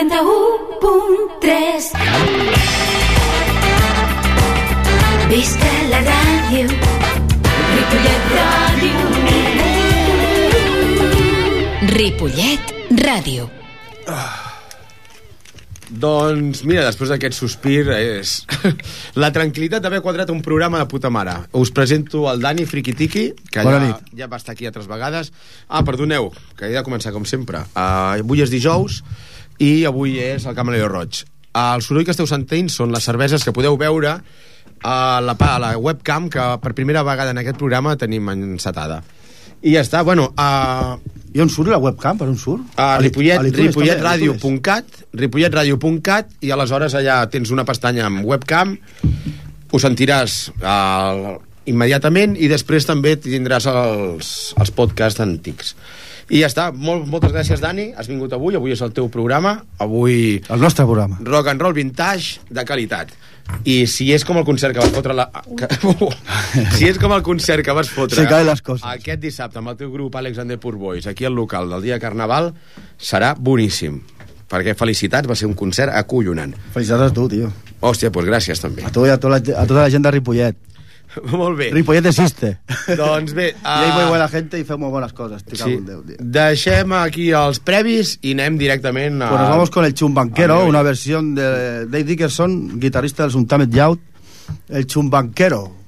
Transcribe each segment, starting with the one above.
91.3 Visca la ràdio Ripollet Ràdio Ripollet Ràdio. Doncs mira, després d'aquest sospir és la tranquil·litat d'haver quadrat un programa de puta mare. Us presento el Dani Friquitiqui, que Bona ja, nit. ja va estar aquí altres vegades. Ah, perdoneu, que he de començar com sempre. Uh, avui és dijous i avui és el Camaleo Roig. El soroll que esteu sentint són les cerveses que podeu veure a la, a la webcam que per primera vegada en aquest programa tenim encetada. I ja està, bueno, uh, I on surt la webcam? Per on surt? a Ripollet, ripolletradio.cat ripolletradio.cat i aleshores allà tens una pestanya amb webcam ho sentiràs uh, immediatament i després també tindràs els, els podcasts antics i ja està, Molt, moltes gràcies Dani. Has vingut avui, avui és el teu programa. Avui El nostre programa. rock and roll vintage de qualitat. I si és com el concert que vas fotre la... que... si és com el concert que vas fotre Se caen les coses. aquest dissabte amb el teu grup Alexander Poor Boys aquí al local del dia de Carnaval serà boníssim. Perquè felicitats, va ser un concert acollonant. Felicitats a tu, tio. hòstia, doncs gràcies també. A tu i a, tota la, a tota la gent de Ripollet. molt bé Ripollet existe. doncs bé Y hay muy ah, buena gente y feu cosas. Te cago sí, Déu, tío. deixem aquí els previs i anem directament a... Pues nos vamos con el Chumbanquero, una versión de Dave Dickerson, guitarrista del Suntamet Youth. El Chumbanquero.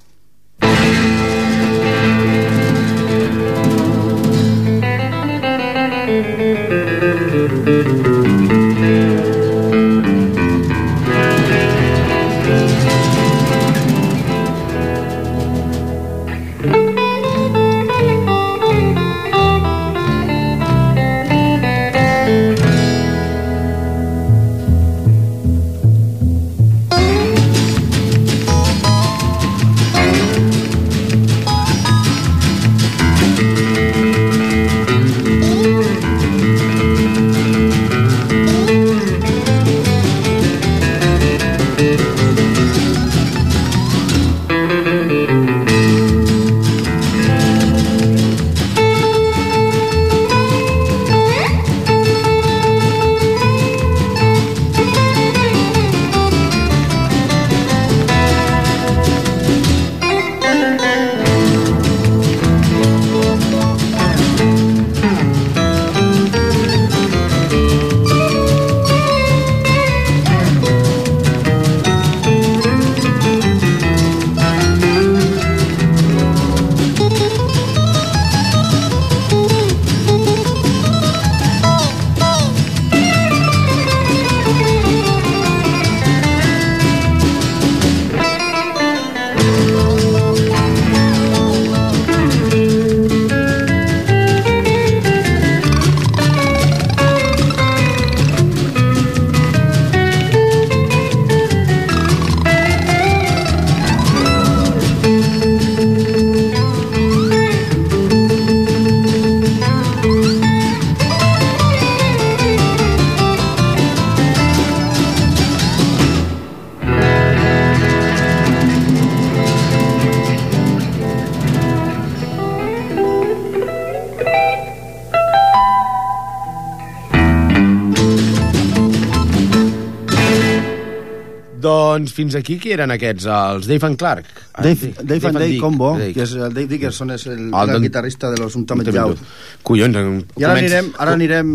Doncs fins aquí qui eren aquests? Els Dave and Clark? Ah, Dave, Dave and Dave Dick. Combo, Dave. que és el Dave Dickerson és el, El el, del- guitarrista de los Suntamet Youth. Collons, en- I ara anirem, ara anirem...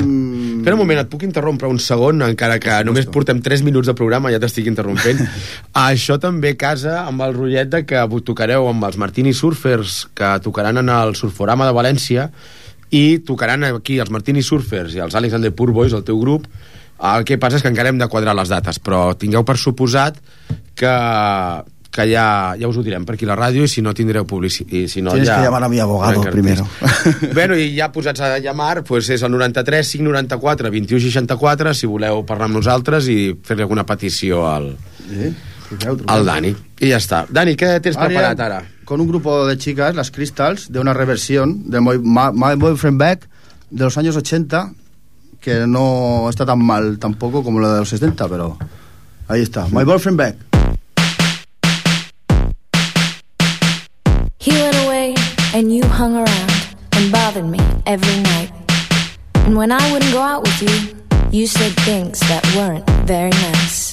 Espera un moment, et puc interrompre un segon, encara que només portem 3 minuts de programa, ja t'estic interrompent. Això també casa amb el rotllet de que tocareu amb els Martini Surfers, que tocaran en el Surforama de València, i tocaran aquí els Martini Surfers i els Alexander Poor Boys, el teu grup. El que passa és que encara hem de quadrar les dates, però tingueu per suposat que, que ja, ja us ho direm per aquí a la ràdio i si no tindreu publicitat. I si no, Tienes ja... que llamar a mi abogado primero. bueno, i ja posats a llamar, pues és el 93 594 21 64 si voleu parlar amb nosaltres i fer-li alguna petició al, Sí, truqueu. al Dani. I ja està. Dani, què tens Ahora preparat ara? Con un grupo de chicas, las Crystals, de una reversión de My, My- My Boyfriend Back de los años 80, que no está tan mal tampoco como la de los 70, pero ahí está. My Boyfriend Back. He went away and you hung around and bothered me every night. And when I wouldn't go out with you, You said things that weren't very nice.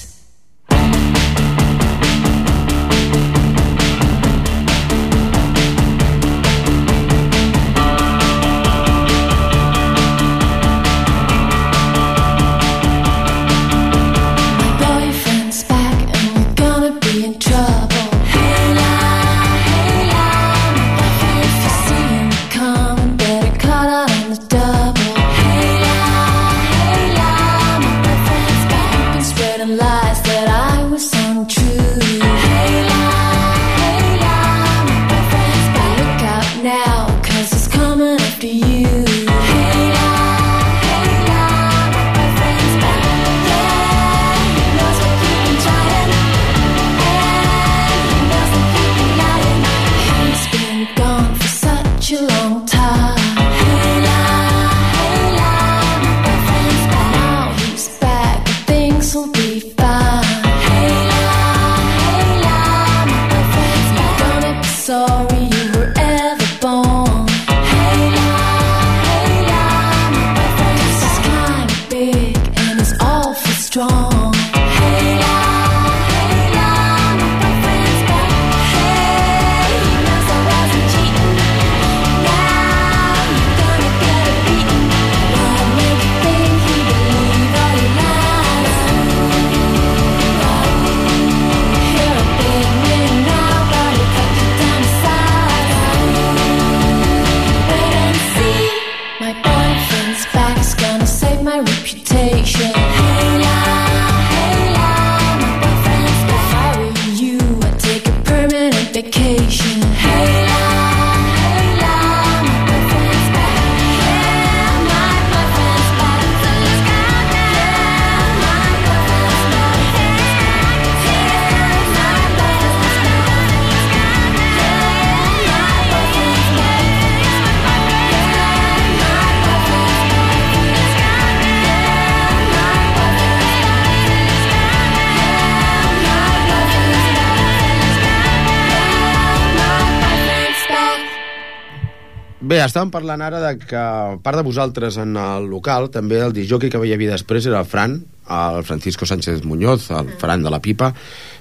Estàvem parlant ara de que, part de vosaltres en el local, també el disjockey que hi havia després era el Fran, el Francisco Sánchez Muñoz, el Fran de la Pipa,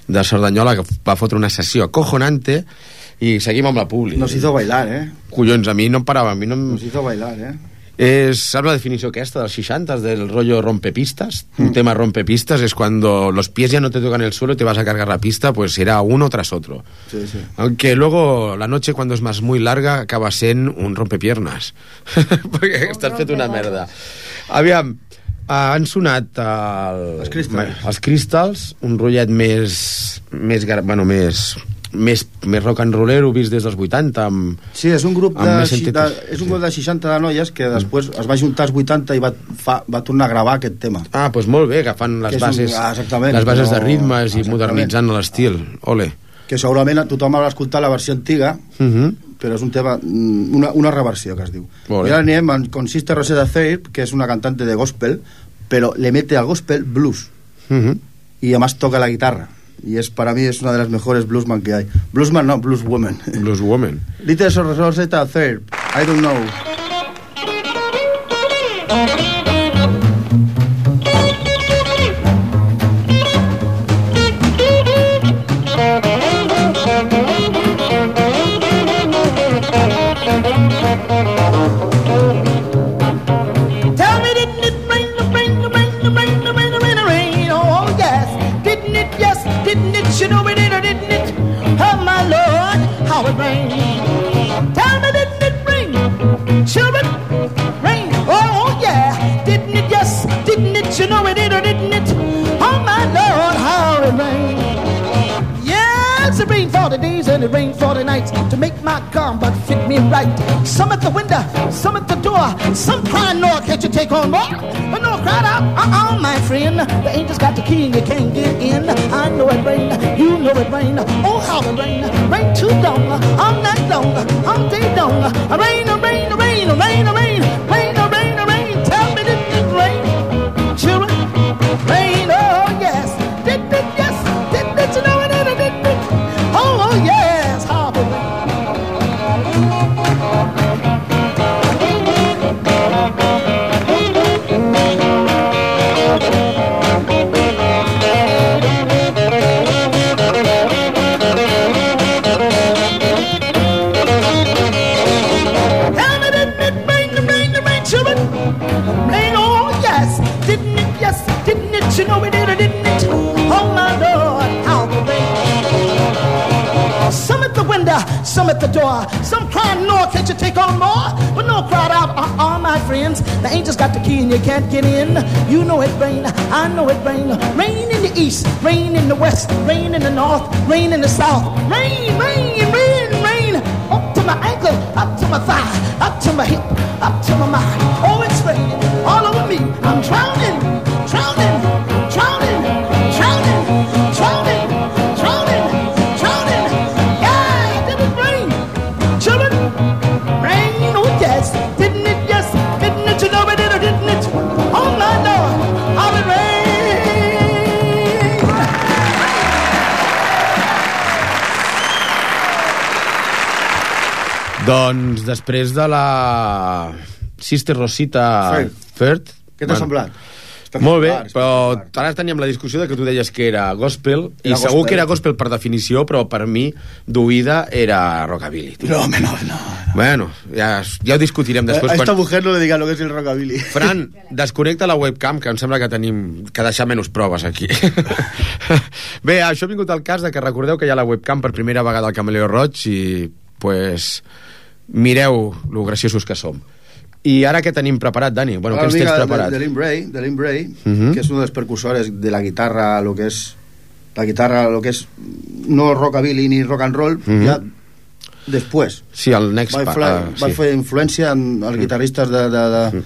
de Cerdanyola, que va fotre una sessió acojonante, i seguim amb la publi. Nos hizo bailar, ¿eh? Collons, a mi no em parava, a mi no em... Nos hizo bailar, ¿eh? És, saps la definició aquesta dels 60 del rollo rompepistas? Un tema rompepistas es cuando los pies ya no te tocan el suelo y te vas a cargar la pista, pues será uno tras otro. Sí, sí. Aunque luego la noche cuando es más muy larga acaba sent un rompepiernas. Perquè estàs fet una merda. Aviam, eh, han sonat el, Els Crystals. els Crystals, un rotllet més, més, bueno, més, més, més rock and rollero vist des dels 80 amb, Sí, és un grup de, més de, sentit. és un grup de 60 de noies que després es va juntar als 80 i va, fa, va tornar a gravar aquest tema. Ah, doncs molt bé, agafant les Que és un- bases, ah, les bases de ritmes i exactament. modernitzant l'estil. Ole. Que segurament tothom haurà escoltat la versió antiga, Uh -huh. però és un tema, mm, una, una reversió que es diu. Bé. I ara anem amb Consiste Rosetta Thape, que és una cantante de gospel, però le mete al gospel blues. Uh -huh. y además toca la guitarra. Y es para mí es una de las mejores bluesman que hay. Bluesman no, blueswoman. Blues Woman. Little Rosetta Third, I don't know. You know it did or didn't it? Oh, my Lord, how it rained. Tell me, didn't it rain? Children, rain. Oh, oh yeah. Didn't it, yes, didn't it? You know it did or didn't it? it rains for the days and it rains for the nights to make my garment fit me right. Some at the window, some at the door, some crying, Lord, can't you take on more? But no cried out, uh-uh, my friend. The angels got the key and you can't get in. I know it rained, you know it rained. Oh, how it rained, rain too long, I'm not long, I'm day long. Rain, rain, rain, rain, rain, rain, rain, rain. Tell me did it rain, children? Rain. Some crying, no, can't you take on more? But no cried out, uh, uh, my friends. The angels got the key and you can't get in. You know it rain, I know it rain. Rain in the east, rain in the west, rain in the north, rain in the south. Rain, rain, rain, rain. Up to my ankle, up to my thigh, up to my hip, up to my mind. Oh, it's raining all over me. I'm drowning, Doncs després de la Sister Rosita Firth. Firth Què t'ha semblat? Molt bé, però ara teníem la discussió de que tu deies que era gospel, Era i segur gospel. que era gospel per definició, però per mi, d'oïda, era rockabilly. tio. No, home, no, no. Bueno, ja, ja ho discutirem A després. esta Quan... mujer no le diga lo que es el rockabilly. Fran, desconnecta la webcam, que em sembla que tenim que deixar menys proves aquí. Bé, això ha vingut al cas de que recordeu que hi ha la webcam per primera vegada al Cameleo Roig i, pues, mireu lo graciosos que som. I ara què tenim preparat, Dani? Bueno, què ens tens de, preparat? de Lynn Bray, de Lynn Bray Mhm. que es uno de los percusores de la guitarra, lo que es la guitarra, lo que es no rockabilly ni rock and roll, Mhm. ya después. Sí, el Next... Va, Pa- infla- ah, va sí. fer influència en els guitarristes de, de, de mm,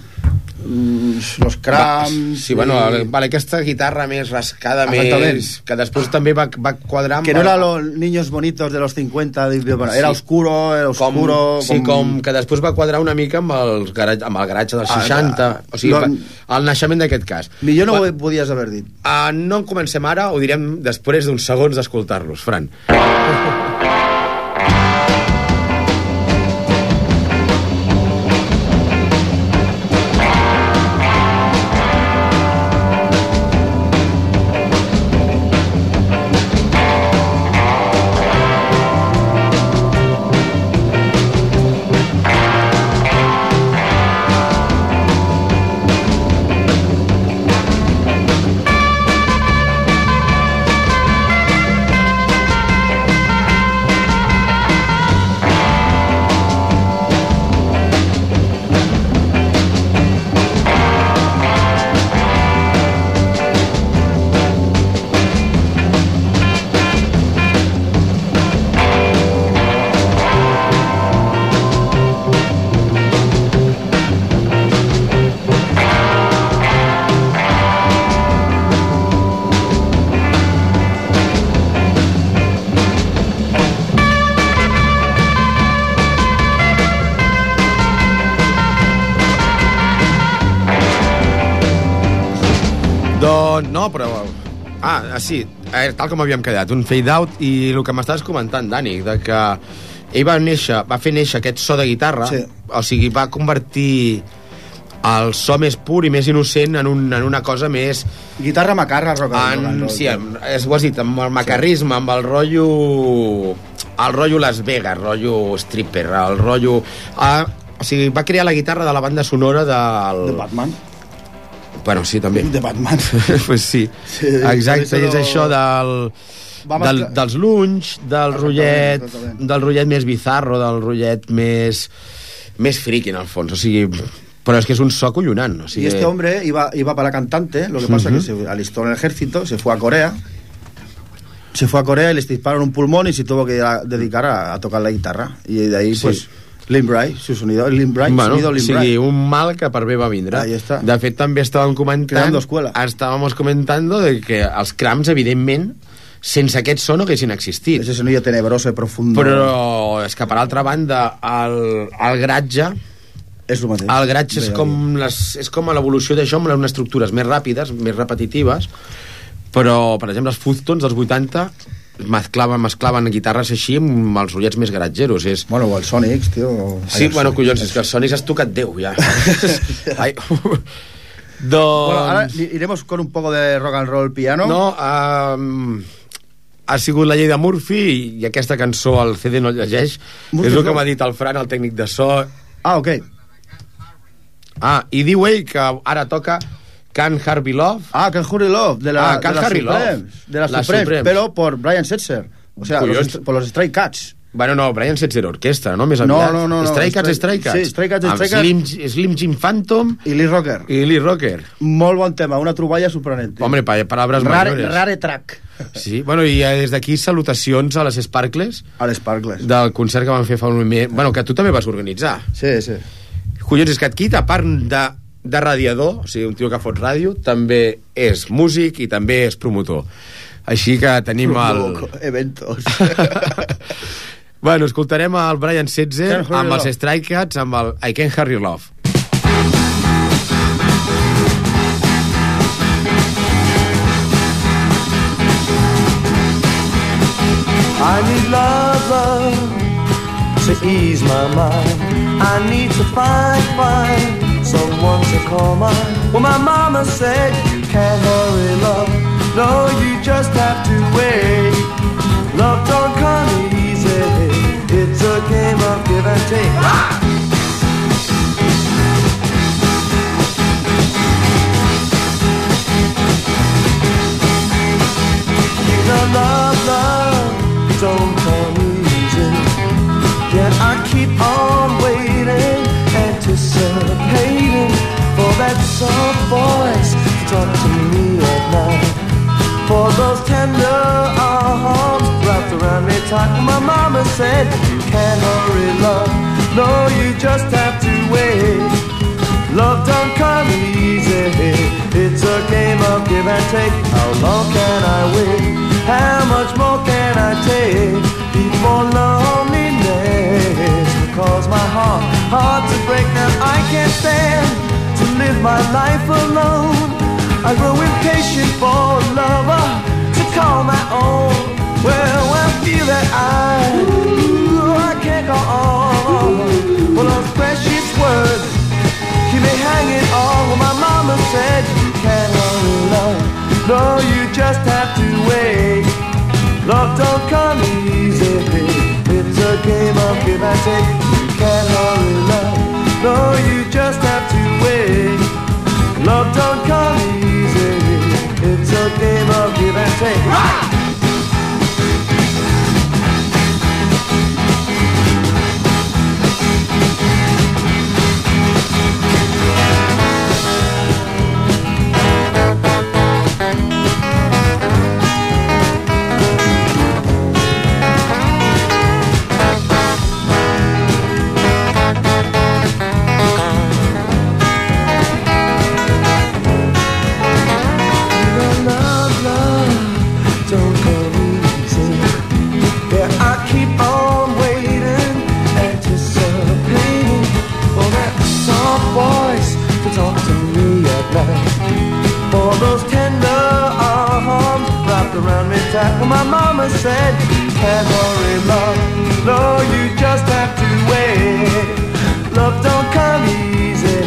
los Va, Cramps sí, bueno, i- vale, aquesta guitarra més rascada, Exactament. més... Que després també va, va quadrar que no el- era los niños bonitos de los 50 de- de- bueno, era Sí. oscuro era com, oscuro sí, com que després va quadrar una mica amb, els garatge, amb el garatge dels Ah, 60 ah, o sigui, no- va- el naixement d'aquest cas millor no Va- ho podies haver dit Uh, no en comencem ara, ho direm després d'uns segons d'escoltar-los, Fran. No, però... Ah, sí, eh, tal com havíem quedat, un fade-out i el que m'estaves comentant, Dani, de que ell va néixer, va fer néixer aquest so de guitarra, Sí. o sigui, va convertir el so més pur i més innocent en, un, en una cosa més... guitarra macarra rock and roll, sí, en, és, ho has dit, amb el macarrisme, amb el rotllo... El rotllo Las Vegas, rotllo stripper, el rotllo... Ah, o sigui, va crear la guitarra de la banda sonora del... de Batman Bueno, sí, també. de Batman pues sí. Sí, Exacte, és això del, del, dels lunys, del rotllet, del rotllet més bizarro, del rotllet més, més friki, en el fons. O sigui, però és que és un so collonant. O Y sigui, este hombre iba, iba para cantante, lo que pasa es que se alistó en el ejército, se fue a Corea, se fue a Corea y le dispararon un pulmón y se tuvo que dedicar a, a tocar la guitarra. Y de ahí, Sí. pues, Lynn Bray, su sonido, Lynn Bray, Bueno, sonido o Lynn sigui, un mal que per bé va vindre. Ahí está. De fet, també estàvem comentant... Estàvem comentando de que els crams, evidentment, sense aquest so no haguessin existit. Ese sonido tenebroso y profundo. Però és que, per altra banda, el, el gratge es lo mateix. El gratge és com, les, és com l'evolució d'això amb unes estructures més ràpides, més repetitives, però, per exemple, els Fuztons dels 80 mesclaven, mesclaven guitarres així amb els ullets més garatgeros. És... Bueno, o el Sonics, tío. Sí, Ai, bueno, collons, és que els Sonics has tocat Déu, ja. Ai. doncs... Bueno, ahora iremos con un poco de rock and roll piano. No, um, ha sigut la llei de Murphy i, aquesta cançó el CD no llegeix. Murphy és el que m'ha dit el Fran, el tècnic de so. Ah, ok. Ah, i diu ell que ara toca Can't Harvey Love. Ah, Can Hurry Love, de, la, Ah, Can de Hurry Love. Supremes. De las Las Supremes, Supremes. pero por Brian Setzer. O sea, Collons. los, por los Stray Cats. Bueno, no, Brian Setzer Orquestra, no? Més No, aviat. no, no, no, Stray Cats, Stray- Cats. sí, Stray Cats, Stray Cats. Slim, Slim Jim Phantom I Lee Rocker. i Lee Rocker. Molt bon tema, una troballa sorprenent. Hombre, pa palabras rare, mayores. rare track. Sí, bueno, i eh, des d'aquí salutacions a les Sparkles A les Sparkles. del concert que van fer fa un mes. Bueno, que tu també vas organitzar. Sí, sí. Collons, és que aquí, a part de, de radiador, o sigui, un tio que fot ràdio, també és músic i també és promotor. Així que tenim el... Eventos. bueno, escoltarem el Brian Setzer amb els. Stray Cats, amb el I Can't Hurry Love. I need love, love to ease my mind. I need to find, find someone to call mine. Well, my mama said you can't hurry love. No, you just have to wait. Love don't come easy. It's a game of give and take. You know, love, love don't come easy. Yet I keep on For those tender arms wrapped around me tight. My mama said, You can't hurry love. No, you just have to wait. Love don't come easy. It's a game of give and take. How long can I wait? How much more can I take before loneliness will cause my heart hard to break? Now I can't stand to live my life alone. I grow impatient for a lover uh, to call my own. Well, I feel that I, ooh, I can't go on. Well, those precious words keep me hanging on. Well, my mama said you can't love. No, you just have to wait. Love don't come easy. It's a game of give and take. You can't hurry love. No, you just have to wait. Love don't come game of give and take. love, you can't hurry, love. No, you just have to wait. Love don't come easy.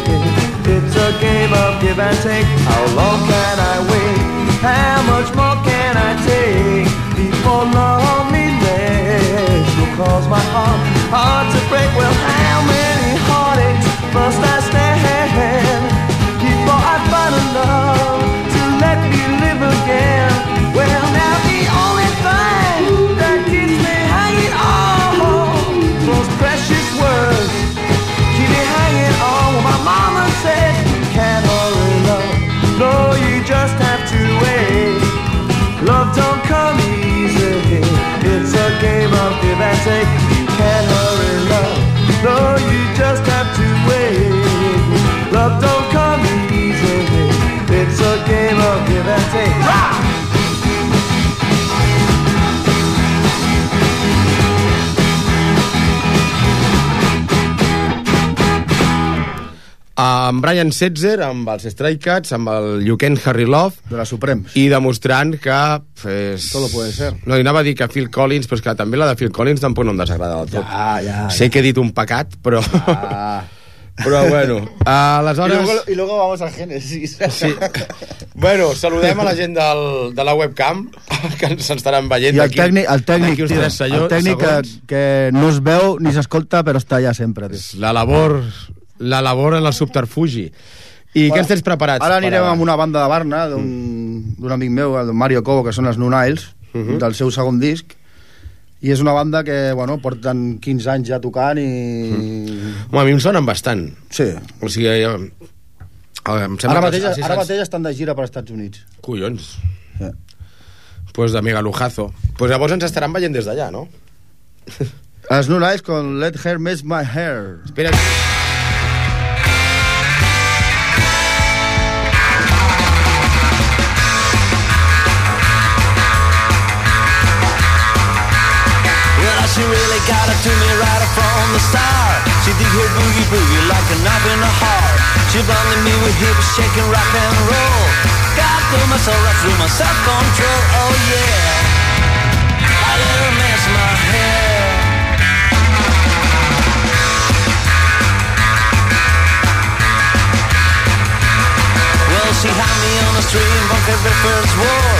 It's a game of give and take. How long can I wait? How much more can I take before loneliness will cause my heart, heart to break? Well, active Amb Brian Setzer, amb els Stray Cats, amb el You Can Harry Love, De la Suprems. i demostrant que... Pues, Todo puede ser. No, i anava a dir que Phil Collins, però és que també la de Phil Collins tampoc no em desagrada del tot. Ja, ja, sé que he dit un pecat, però... Ah. però bueno, Y aleshores... luego, y luego vamos al Génesis. Sí. Bueno, saludem a la gent del, de la webcam que ens estaran veient I el d'aquí- tècnic, el tècnic, d'aquí tio, tres senyo- el tècnic que, que no es veu ni s'escolta, però està allà sempre. Tio. La labor, la labor en el subterfugi. I què ens tens preparats? Ara anirem per amb una banda de Barna, d'un d'un amic meu, el Mario Cobo, que són els Nunails, Mhm. del seu segon disc, I és una banda que, bueno, porten 15 anys ja tocant i... Home, a mi em sonen bastant. Sí. O sigui, jo... Em sembla Ara que mateix, els- els ara mateix estan de gira per Estats Units. Collons. Sí. Pues de mega lujazo. Pues llavors ens estaran veient des d'allà, no? Els New Lights con Let Her Mess My Hair. Espera. To me right from the start. She did her boogie boogie like a knife in the heart. She blinded me with hips shaking rock and roll. Got through my soul right through my self control. Oh yeah, I let her mess my hair. Well, she had me on the street in Bunker River's war.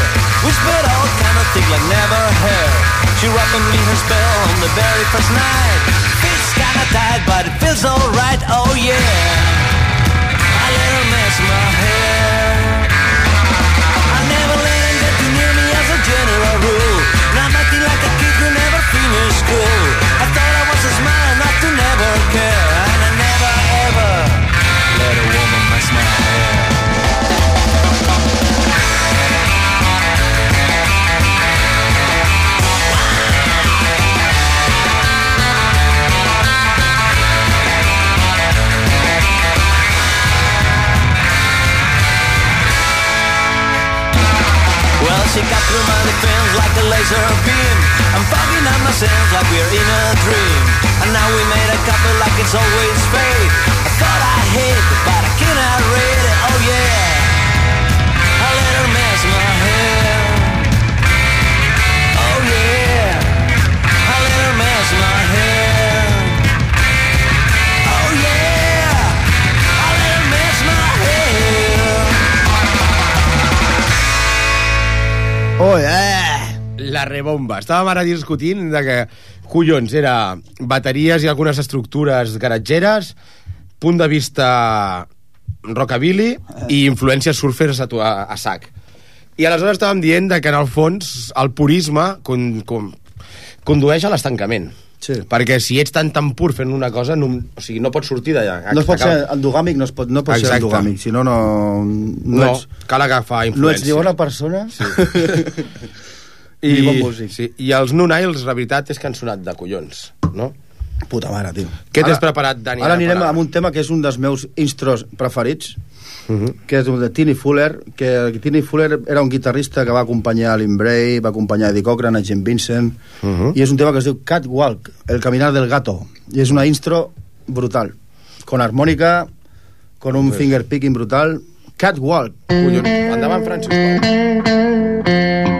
Whispered all kind of things like never heard. She rocked me her spell on the very first night. Feels kinda tight, but it feels alright. Oh yeah. Estàvem ara discutint de que, collons, era bateries i algunes estructures garatgeres, punt de vista rockabilly i influències surfers a, tu- a, a sac. I aleshores estàvem dient de que, en el fons, el purisme con, con, condueix a l'estancament. Sí. Perquè si ets tan tan pur fent una cosa, no, o sigui, no pots sortir d'allà. No es pot ser endogàmic, no, es pot, no pot ser Exacte. endogàmic, si no, no, no, No, ets, cal agafar no ets influència. ni bona persona sí. I, ni bon músic. sí, I els New Niles, la veritat és que han sonat de collons, no? Puta mare, tio. Què tens preparat, Dani, Ara anirem amb un tema que és un dels meus intros preferits, Uh -huh. que és un de Tini Fuller, que Tini Fuller era un guitarrista que va acompanyar a Bray, va acompanyar a Eddie Cochran, a Jim Vincent, Uh -huh. i és un tema que es diu Catwalk, el caminar del gato, i és una intro brutal, con armònica, con un finger picking brutal, Catwalk. Collons. Endavant, Francis. Doncs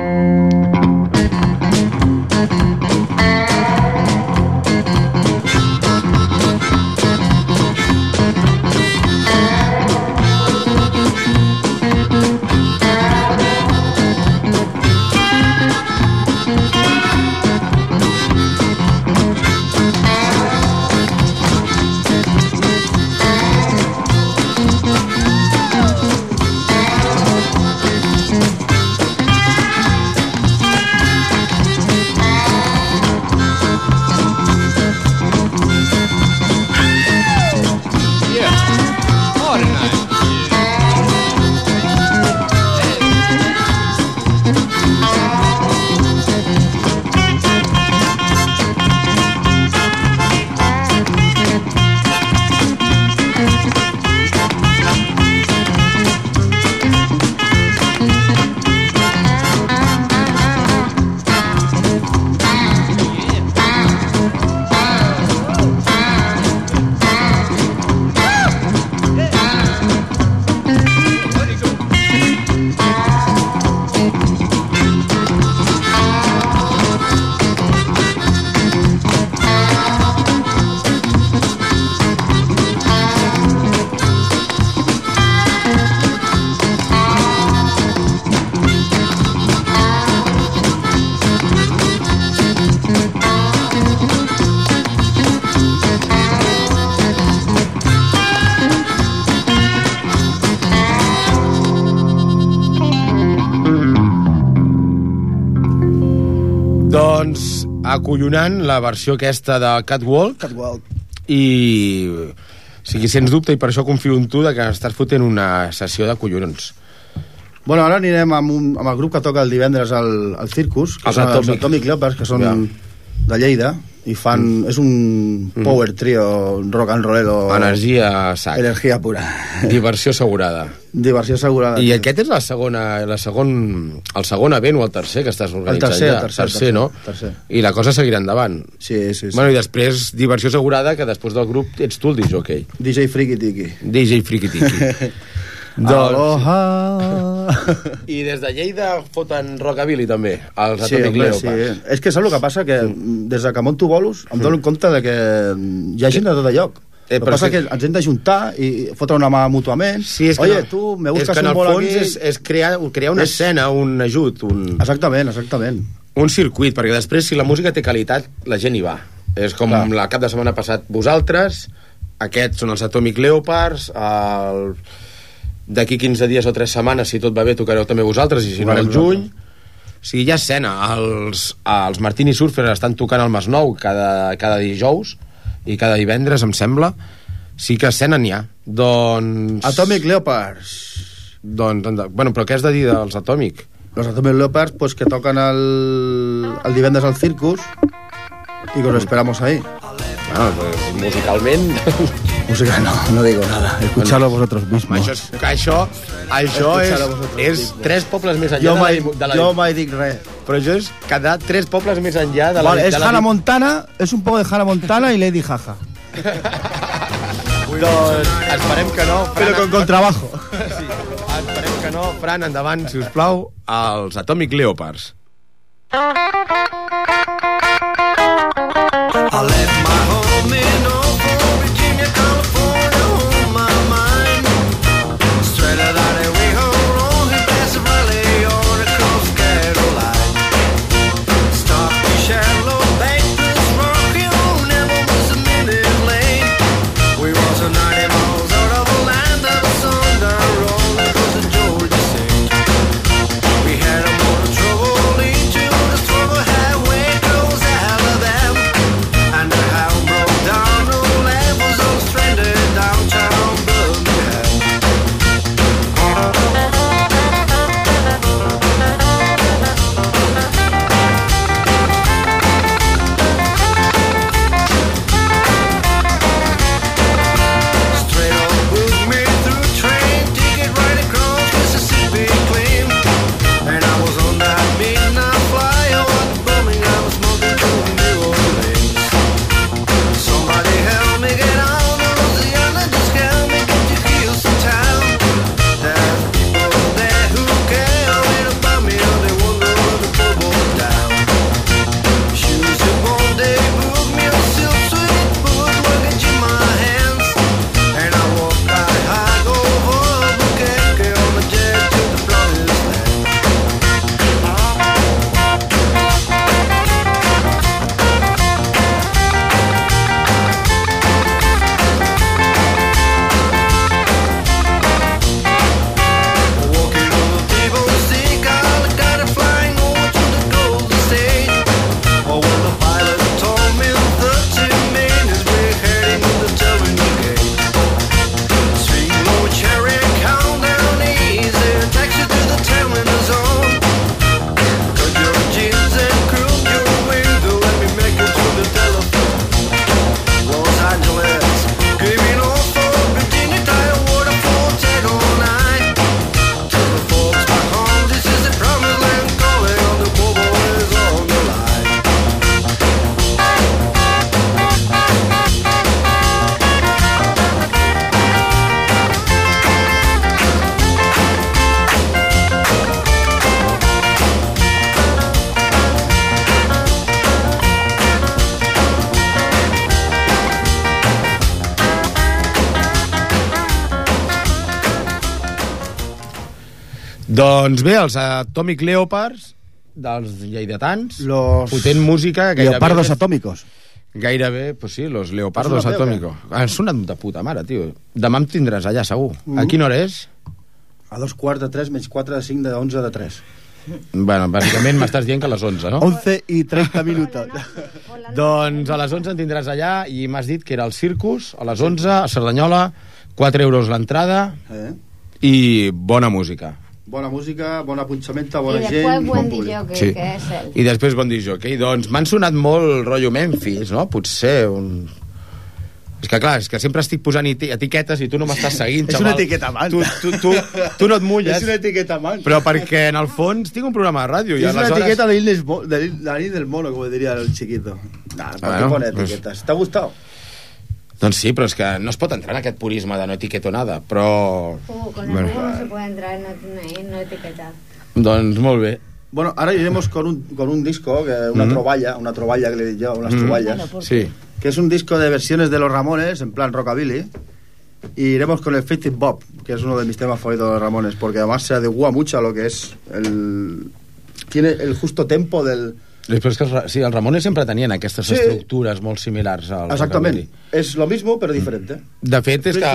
acollonant la versió aquesta de Catwalk Catwalk. i o sigui, sens dubte, i per això confio en tu de que estàs fotent una sessió de collons. Bueno, ara anirem amb, un, amb el grup que toca el divendres al, al Circus, que Els són Atomic. els Atomic Leopards, que són Ja. de Lleida, i fan... Mm. És un power trio, rock and rollero... Energia sac. Energia pura. Diversió assegurada. Diversió assegurada. I aquest és la segona, la segon, el segon event o el tercer que estàs organitzant tercer, ja? el tercer, tercer, tercer, no? tercer. I la cosa seguirà endavant. Sí, sí, sí. Bueno, i després diversió assegurada que després del grup ets tu el disjockey. DJ Friki Tiki. DJ Friki Tiki. Aloha! I des de Lleida foten rockabilly també, els Sí, Atomic Leopards. sí. És que saps el que passa? Que des de que monto bolos em dono compte de que hi ha gent de tot lloc. Eh, el però passa és que- que ens hem d'ajuntar i fotre una mà mútuament. Sí, és que Oye, no. tu, me en un el fons aquí... és, és crear, crear una És- escena, un ajut, un, Exactament, exactament. un circuit, perquè després, si la música té qualitat, la gent hi va. És com Clar. la cap de setmana passat vosaltres, aquests són els Atomic Leopards, el... d'aquí 15 dies o 3 setmanes, si tot va bé, tocareu també vosaltres, i si no, al juny. O sigui, hi ha escena. Els, els Martini Surfer estan tocant al Masnou cada, cada dijous i cada divendres, em sembla. Sí que escena n'hi ha. Doncs... Atomic Leopards. Doncs, bueno, però què has de dir dels Atomic? Los Atomic Leopards, pues que tocan el, el divendres al Circus y que os esperamos ahí. Bueno, pues, musicalment... Música no, no digo nada. Escuchadlo vosotros mismos. això, és, que això, això és, és tres pobles més enllà Jo de mai, la, de la, jo mai dic res. Però això és quedar tres pobles més enllà de la... Vale, es de la, Hannah Montana, es un poco de Hannah Montana y Lady Jaja. Doncs esperem que no, Fran, Pero con contrabajo. sí, esperem que no, Fran, endavant, si us plau, els Atomic Leopards. I left Doncs bé, els Atomic Leopards dels lleidatans, Los fotent música gairebé... Leopardos atómicos. Gairebé, pues sí, los leopardos atómicos. Ha sonat de puta mare, tio. Demà em tindràs allà, segur. A quina hora és? A dos quarts de tres, menys quatre de cinc, de onze de tres. Bueno, bàsicament m'estàs dient que a les 11, no? 11 i 30 minutos. Doncs a les 11 en tindràs allà i m'has dit que era el Circus, a les 11, a Cerdanyola, 4 euros l'entrada Eh? i bona música. Bona música, bona punxamenta, Y bona después gent, buen bon que, Sí. que es él. I després bon disjockey. Doncs m'han sonat molt rotllo Memphis, no? Potser un... És que clar, és que sempre estic posant eti- etiquetes i tu no m'estàs seguint, És xaval. una etiqueta man. Tu, tu, tu, tu no et mulles. És una etiqueta man. Però perquè en el fons tinc un programa de ràdio i Es una aleshores... etiqueta de isla del mono, como diría el chiquito. Nah, ¿Para qué Bueno, poner pues- etiquetas? ¿Te ha gustado? Doncs sí, però és que no es pot entrar en aquest purisme de no etiqueto nada, però... Uh, con el Bueno. no se puede entrar en no, no etiquetar. Doncs molt bé. Bueno, ahora iremos con un, con un disco, que una Mhm. trovalla, una trovalla que le di yo, unas Mhm. trovallas, Bueno, ¿por Sí. que es un disco de versiones de los Ramones, en plan rockabilly. Y iremos con el Fifty Bob, que es uno de mis temas favoritos de los Ramones, porque además se adecua mucho a lo que es el... Tiene el justo tempo del... Després que els, Ra- sí, els Ramones sempre tenien aquestes Sí. estructures molt similars al rockabilly. Es lo mismo, pero diferente. De fet, és que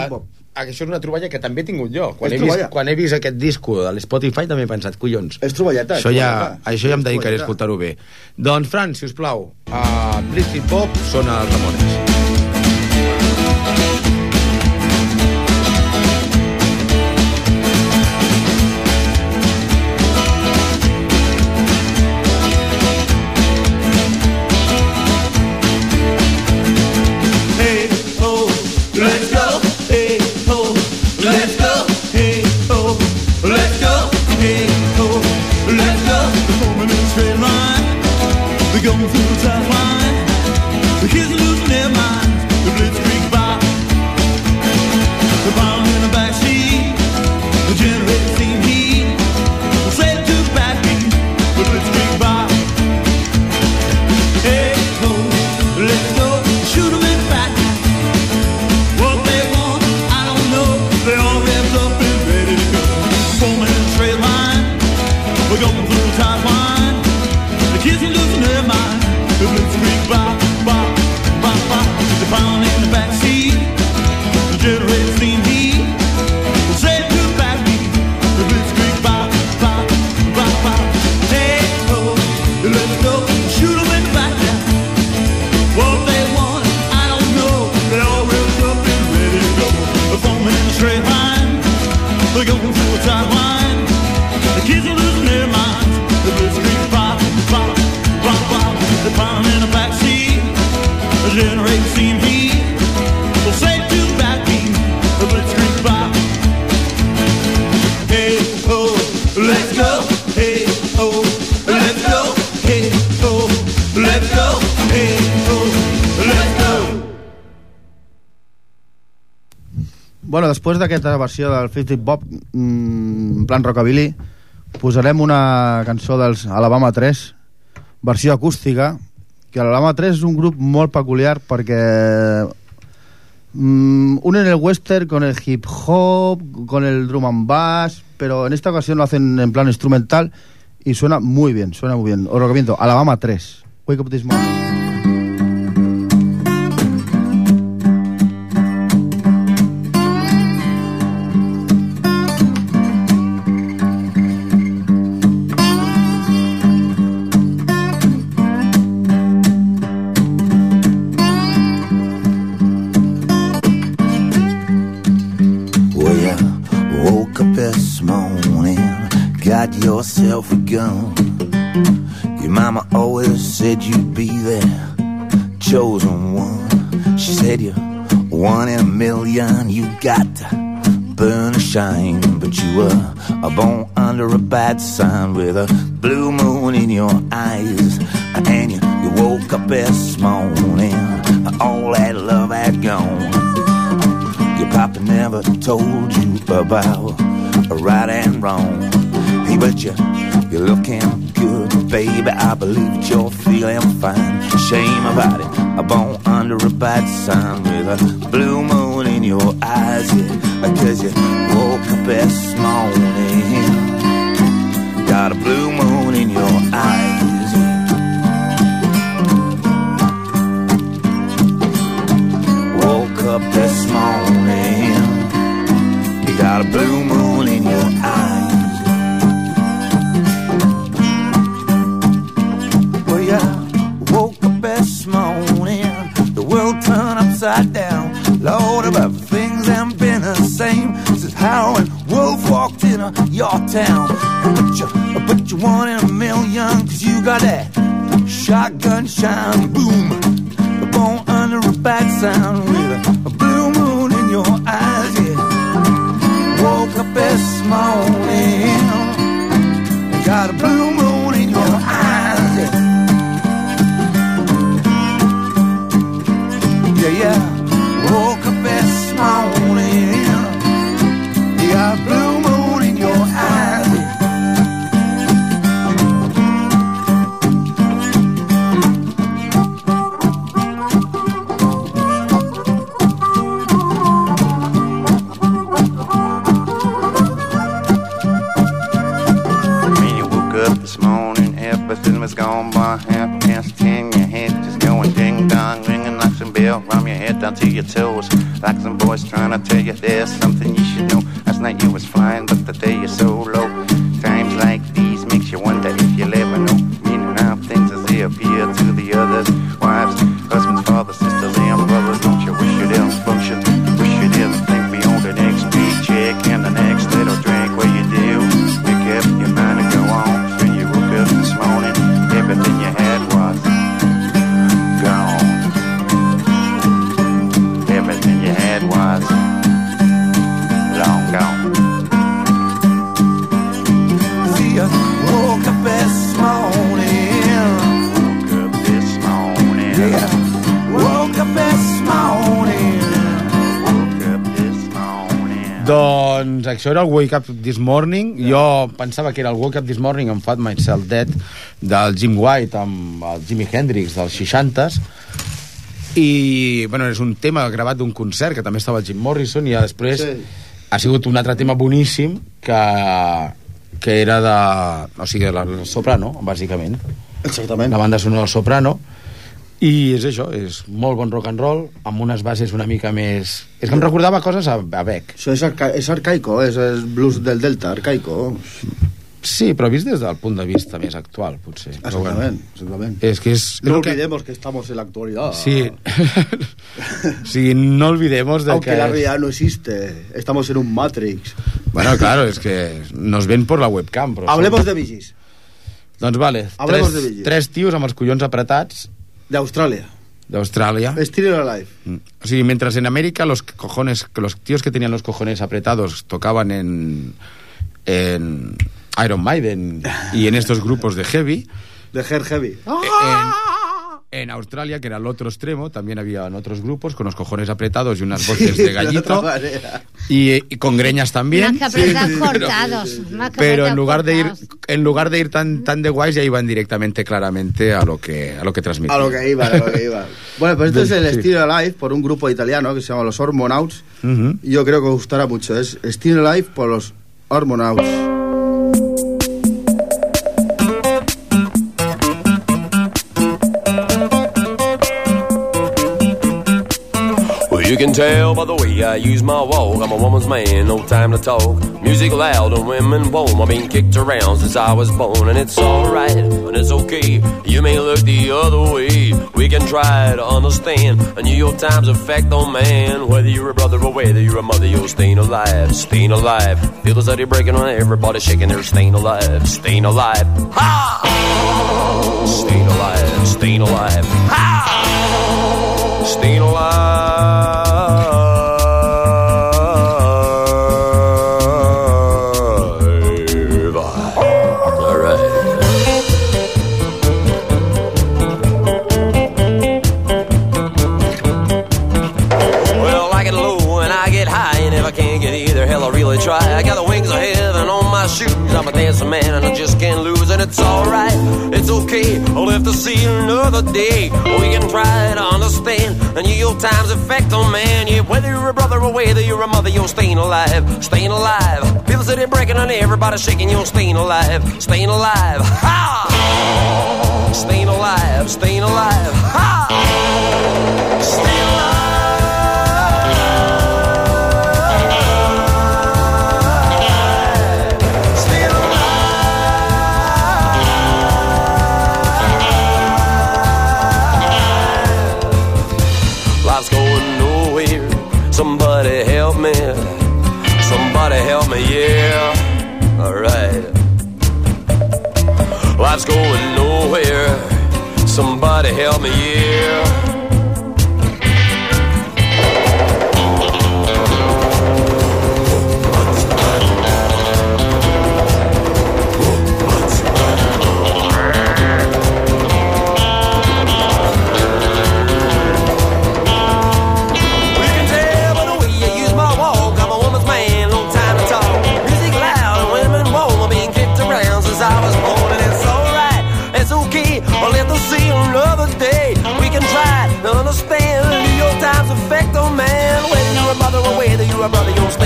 això és una troballa que també he tingut jo. Quan, És he vist, quan he vist aquest disco de l'Spotify també he pensat, collons, És troballeta. és això ja, troballeta. això ja em És dedicaré a escoltar-ho bé. Doncs, Fran, si us plau, a Blitzkrieg Pop són els Ramones. Bueno, després d'aquesta versió del Fifty Bob, mm, en plan rockabilly, posarem una cançó dels Alabama 3, versió acústica, que l'Alabama 3 és un grup molt peculiar perquè mm, unen el western con el hip hop, con el drum and bass, pero en esta ocasión lo hacen en plan instrumental y suena muy bien, suena muy bien. Os recomiendo, Alabama 3, Wake Up This Morning. Yourself a gun. Your mama always said you'd be the chosen one. She said you're one in a million, you got to burn a shine. But you were a born under a bad sign with a blue moon in your eyes. And you, you woke up this morning, all that love had gone. Your papa never told you about right and wrong. But you, you're looking good, baby. I believe you're feeling fine. Shame about it. I'm born under a bad sign with a blue moon in your eyes. Yeah, cause you woke up this morning. Got a blue how and wolf walked in uh, your town. But you, but you one in a million, cause you got that shotgun shine boom. Born under a bad sound with a, a blue moon in your eyes, yeah. Woke up this morning, got a blue moon in your eyes, yeah. Yeah, yeah. Toes. Like some boys trying to tell you there's something you should know. Last night you was flying, but today you're so low. Times like these makes you wonder if you'll ever know. Meaning how things as they appear to the others. Wives, husbands, fathers, això era el Wake Up This Morning. Jo pensava que era el Wake Up This Morning amb Fat Myself Dead del Jim White amb el Jimi Hendrix dels 60s i bueno, és un tema gravat d'un concert que també estava el Jim Morrison i ja després Sí. ha sigut un altre tema boníssim que, que era de... o sigui, la, la soprano, bàsicament Exactament. la banda sonora del soprano i és això, és molt bon rock and roll amb unes bases una mica més és que em recordava coses a, a Beck Això és, arca és arcaico, és el blues del Delta, arcaico. sí, però vist des del punt de vista més actual potser Exactament, exactament. és que és, No que- olvidemos que estamos en la actualidad. Sí. sigui, no olvidemos de Aunque que... la realidad no existe, estamos en un Matrix. Bueno, claro, es que nos ven por la webcam. Però Hablemos som- de Vigis, Doncs vale, Hablemos tres, de tres tios amb els collons apretats de Australia. d'Austràlia. Still Alive. Mm. O sigui, mientras en América los cojones, que los tíos que tenían los cojones apretados tocaban en, en Iron Maiden y en estos grupos de heavy, De Hair Heavy. en, en Australia, que era el otro extremo, también habían otros grupos con los cojones apretados y unas voces de de gallito y, y con greñas también. Más que apretar cortados. más que Pero en lugar de ir en lugar de ir tan tan de guays ya iban directamente claramente a lo que a lo que transmitían. A lo que iba, a lo que iba. Bueno, pues esto es el Sí. Still Alive por un grupo italiano que se llama los Hormonauts. Y yo creo que os gustará mucho. Es Still Alive por los Hormonauts. Can tell by the way I use my walk. I'm a woman's man, no time to talk. Music loud and women warm. I've been kicked around since I was born, and it's alright, and it's okay. You may look the other way. We can try to understand a New York Times effect on man. Whether you're a brother or whether you're a mother, you're staying alive, staying alive. Feel the city breaking on everybody shaking their staying alive, staying alive. Ha! Staying alive, staying alive. Ha! Staying alive. It's alright, it's okay. I'll live to see another day. We can try to understand the New York Times effect on man. Yeah, whether you're a brother or whether you're a mother, you're staying alive, staying alive. Feel the city breaking on everybody shaking, you're staying alive, staying alive. Ha! Staying alive, staying alive. Ha! Staying alive. Life's going nowhere. Somebody help me, yeah.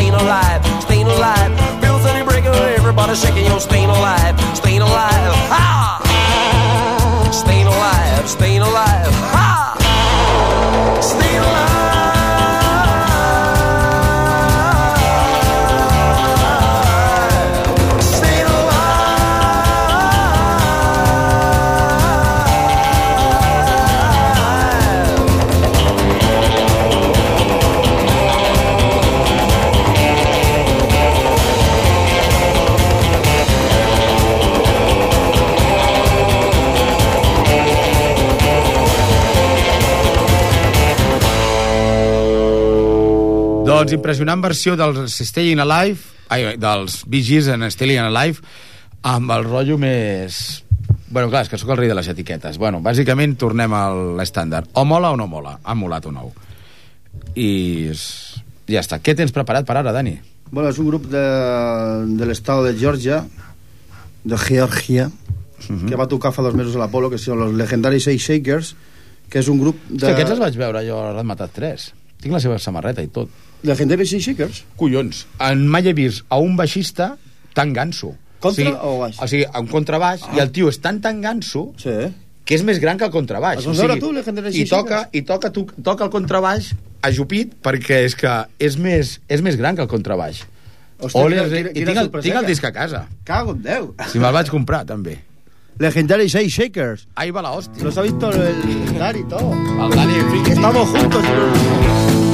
Staying alive, staying alive. Feels any breaker, everybody shaking, you're staying alive, staying alive. Ha! Staying alive, staying alive. Ha! Staying alive. Doncs impressionant versió dels Staying Alive, ai, dels Bee Gees en Staying Alive, amb el rotllo més... Bueno, clar, és que sóc el rei de les etiquetes. Bueno, bàsicament tornem a l'estàndard. O mola o no mola. Ha molat o no. I ja està. Què tens preparat per ara, Dani? Bueno, és un grup de, de l'estat de Georgia, de Georgia, Mhm. que va tocar fa dos mesos a l'Apolo, que són els legendaris Eight Shakers, que és un grup De... Que aquests els vaig veure jo a l'han matat 3. Tinc la seva samarreta i tot. Legendaris Eight Shakers? Collons. En mai he vist a un baixista tan ganso. Contra o, sigui, o baix? O sigui, un contrabaix, ah. i el tio és tan tan ganso sí. que és més gran que el contrabaix. Vas veure tu, i toca, i toca, tu, toca el contrabaix ajupit perquè és que és més, és més gran que el contrabaix. Ostres, Ole, quina- i quina- tinc quina el, tinc el disc a casa. Cago en Déu. Si me'l vaig comprar, també. Legendaris Eight Shakers. Ahí va la hostia. Los ha visto el Dani y todo. Dani Friki. Estamos juntos. Well,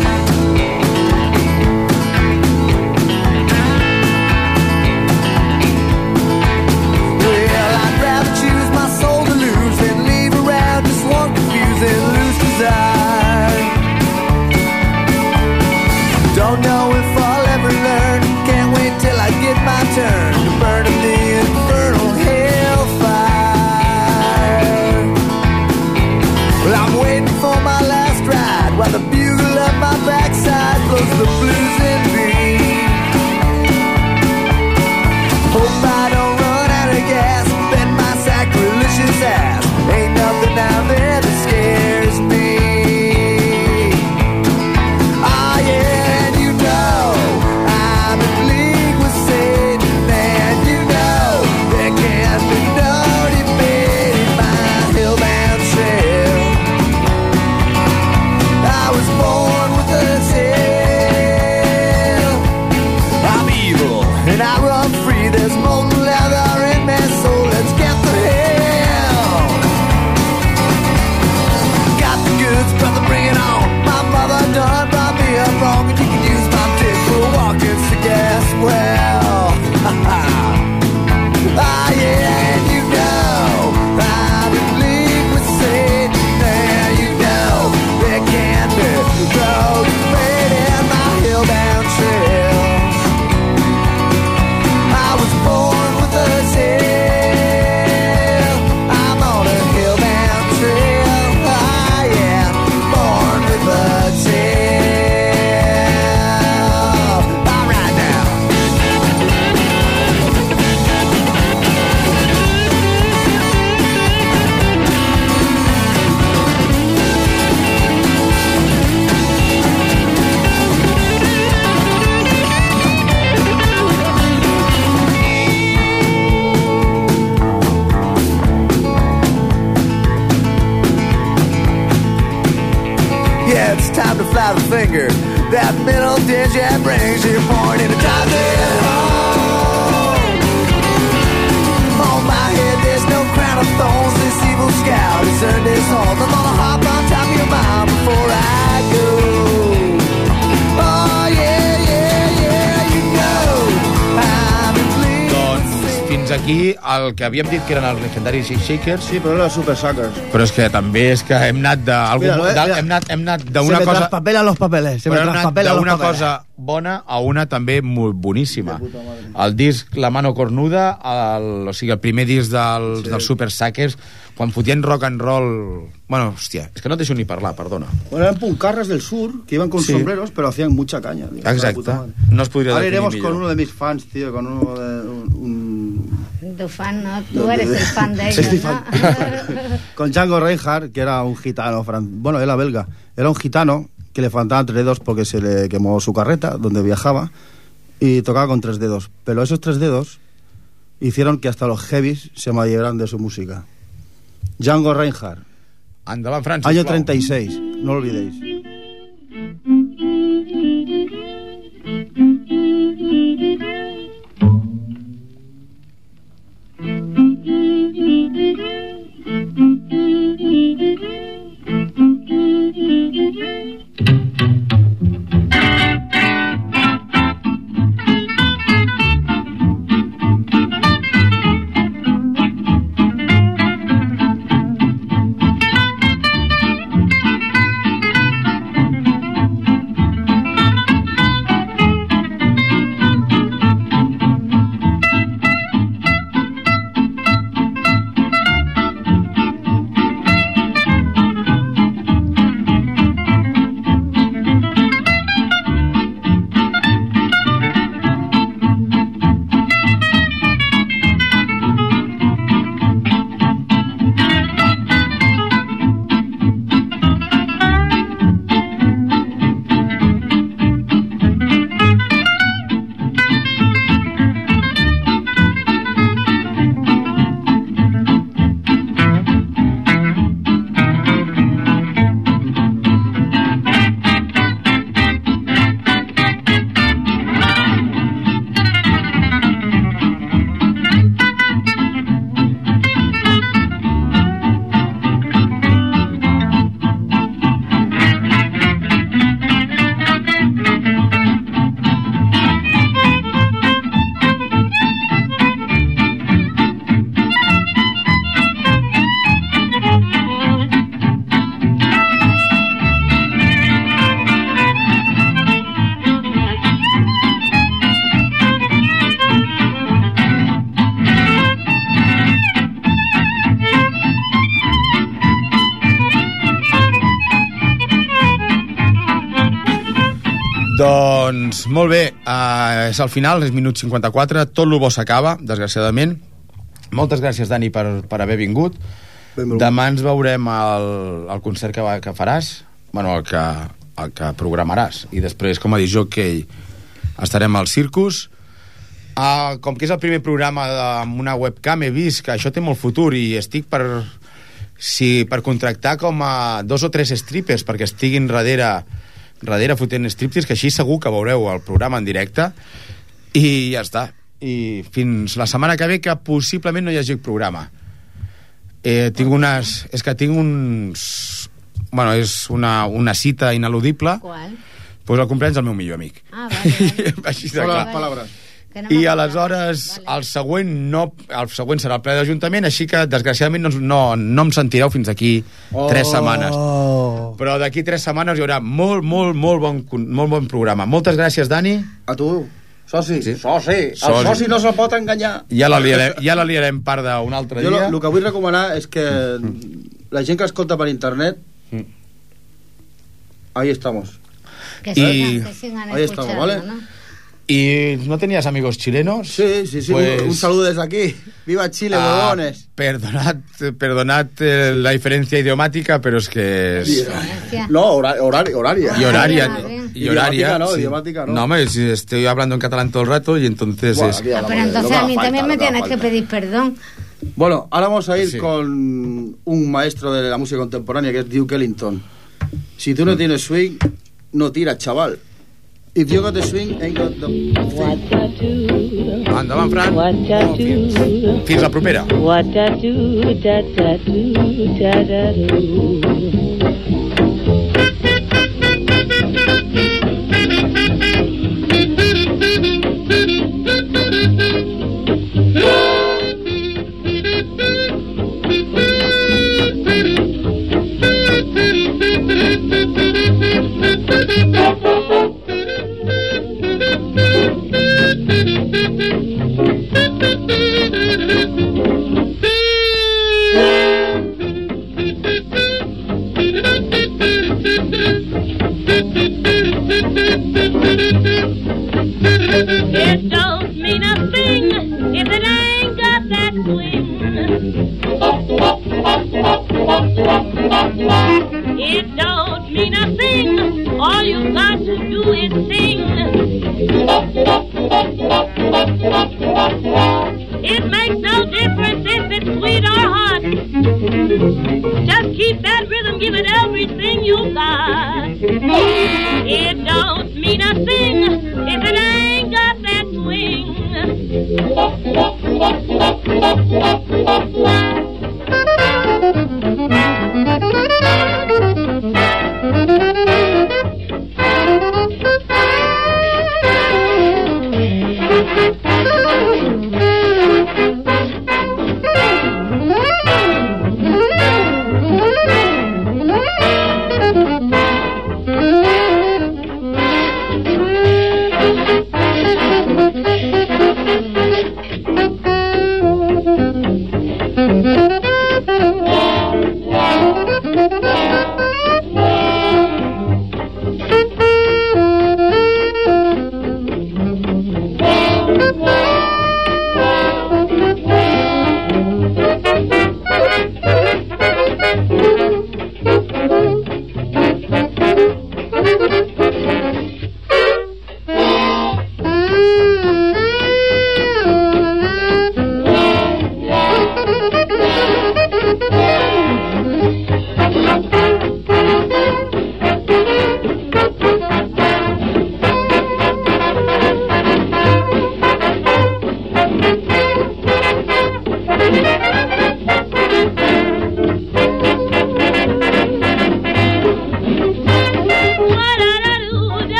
to fly the finger. That middle digit brings you point in a time to home. On my head, there's no crown of thorns. This evil scout has earned his home. I'm gonna hop on top of your mom before I go. Fins aquí el que havíem dit que eren els Legendary Shakers... Sí, però era Super Suckers. Però és que també és que hem anat de... Algun, de, hem anat, hem anat Se d'una me cosa... traspapelan los papeles. Se me Però traspapelan los papeles. cosa bona a una també molt boníssima. El disc La mano cornuda, el, o sigui, el primer disc dels, sí. dels Super Suckers, quan fotien rock and roll... Bueno, hòstia, és que no et deixo ni parlar, perdona. Bueno, eran puncarras del sur que iban con Sí. sombreros, pero hacían mucha caña. tío. Exacte. No es podria Ahora definir iremos con uno de mis fans, tío, con uno de un, un- Tu fan, no? Tú eres el fan de ellos, Soy ¿no? fan. con Django Reinhardt, que era un gitano, fran- bueno, era belga, era un gitano que le faltaban tres dedos porque se le quemó su carreta donde viajaba y tocaba con tres dedos. Pero esos tres dedos hicieron que hasta los heavies se maravillaran de su música. Django Reinhardt, Endavant, Francis. año sisplau. 36, no lo olvidéis. Doncs molt bé, uh, és al final, és minut 54, tot lo bo s'acaba, desgraciadament. Moltes gràcies, Dani, per, per haver vingut. Benvolgut. Demà ens veurem al, al concert que, va, que faràs, bueno, el que, el que programaràs. I després, com a dit jockey, estarem al Circus. Uh, com que és el primer programa de, amb una webcam, he vist que això té molt futur i estic per, si, per contractar com a dos o tres strippers perquè estiguin darrere, darrere fotent striptease, que així segur que veureu el programa en directe i ja està. I fins la setmana que ve que possiblement no hi hagi programa. Eh, tinc unes... És que tinc uns... Bueno, és una, una cita ineludible. Qual? Pues el cumpleaños del meu millor amic. Ah, vale, vale. Així de clar. palabras. I aleshores el següent no, el següent serà el ple d'Ajuntament, així que desgraciadament no, no, no em sentireu fins aquí Oh. tres setmanes. Però d'aquí tres setmanes hi haurà molt, molt, molt bon, molt bon programa. Moltes gràcies, Dani. A tu, soci. Sí. Soci. El Soci. soci no se'l pot enganyar. Ja la liarem, ja la liarem part d'un altre Jo dia. el que vull recomanar és que la gent que escolta per internet Mm. ahí estamos. Que Y- sigan, que sigan Ahí estamos, escuchando, ¿vale? ¿no? ¿Y no tenías amigos chilenos? Sí, sí, sí. Pues- Un, un saludo desde aquí. Viva Chile, Ah, huevones. perdonad perdonad eh, la diferencia idiomática, pero es que es... No, hora- horari- horaria. Y horaria. Ah. Y horaria. Idiomática no, sí. idiomática no. No, si estoy hablando en catalán todo el rato y entonces Buah, es... Ah, pero entonces a mí haga también falta, me tienes que falta. pedir perdón. Bueno, ahora vamos a ir Sí. con un maestro de la música contemporánea que es Duke Ellington. Si tú no tienes swing, no tiras, chaval. If you got the swing, I got the thing. Endavant, Fran. What Oh, fins. fins la propera. Thank you. It don't mean a thing if it ain't got that. It don't mean a thing. All you got to do is sing. It makes no difference if it's sweet or hot. Just keep that rhythm, give it everything you got. It don't mean a thing if it ain't got that swing.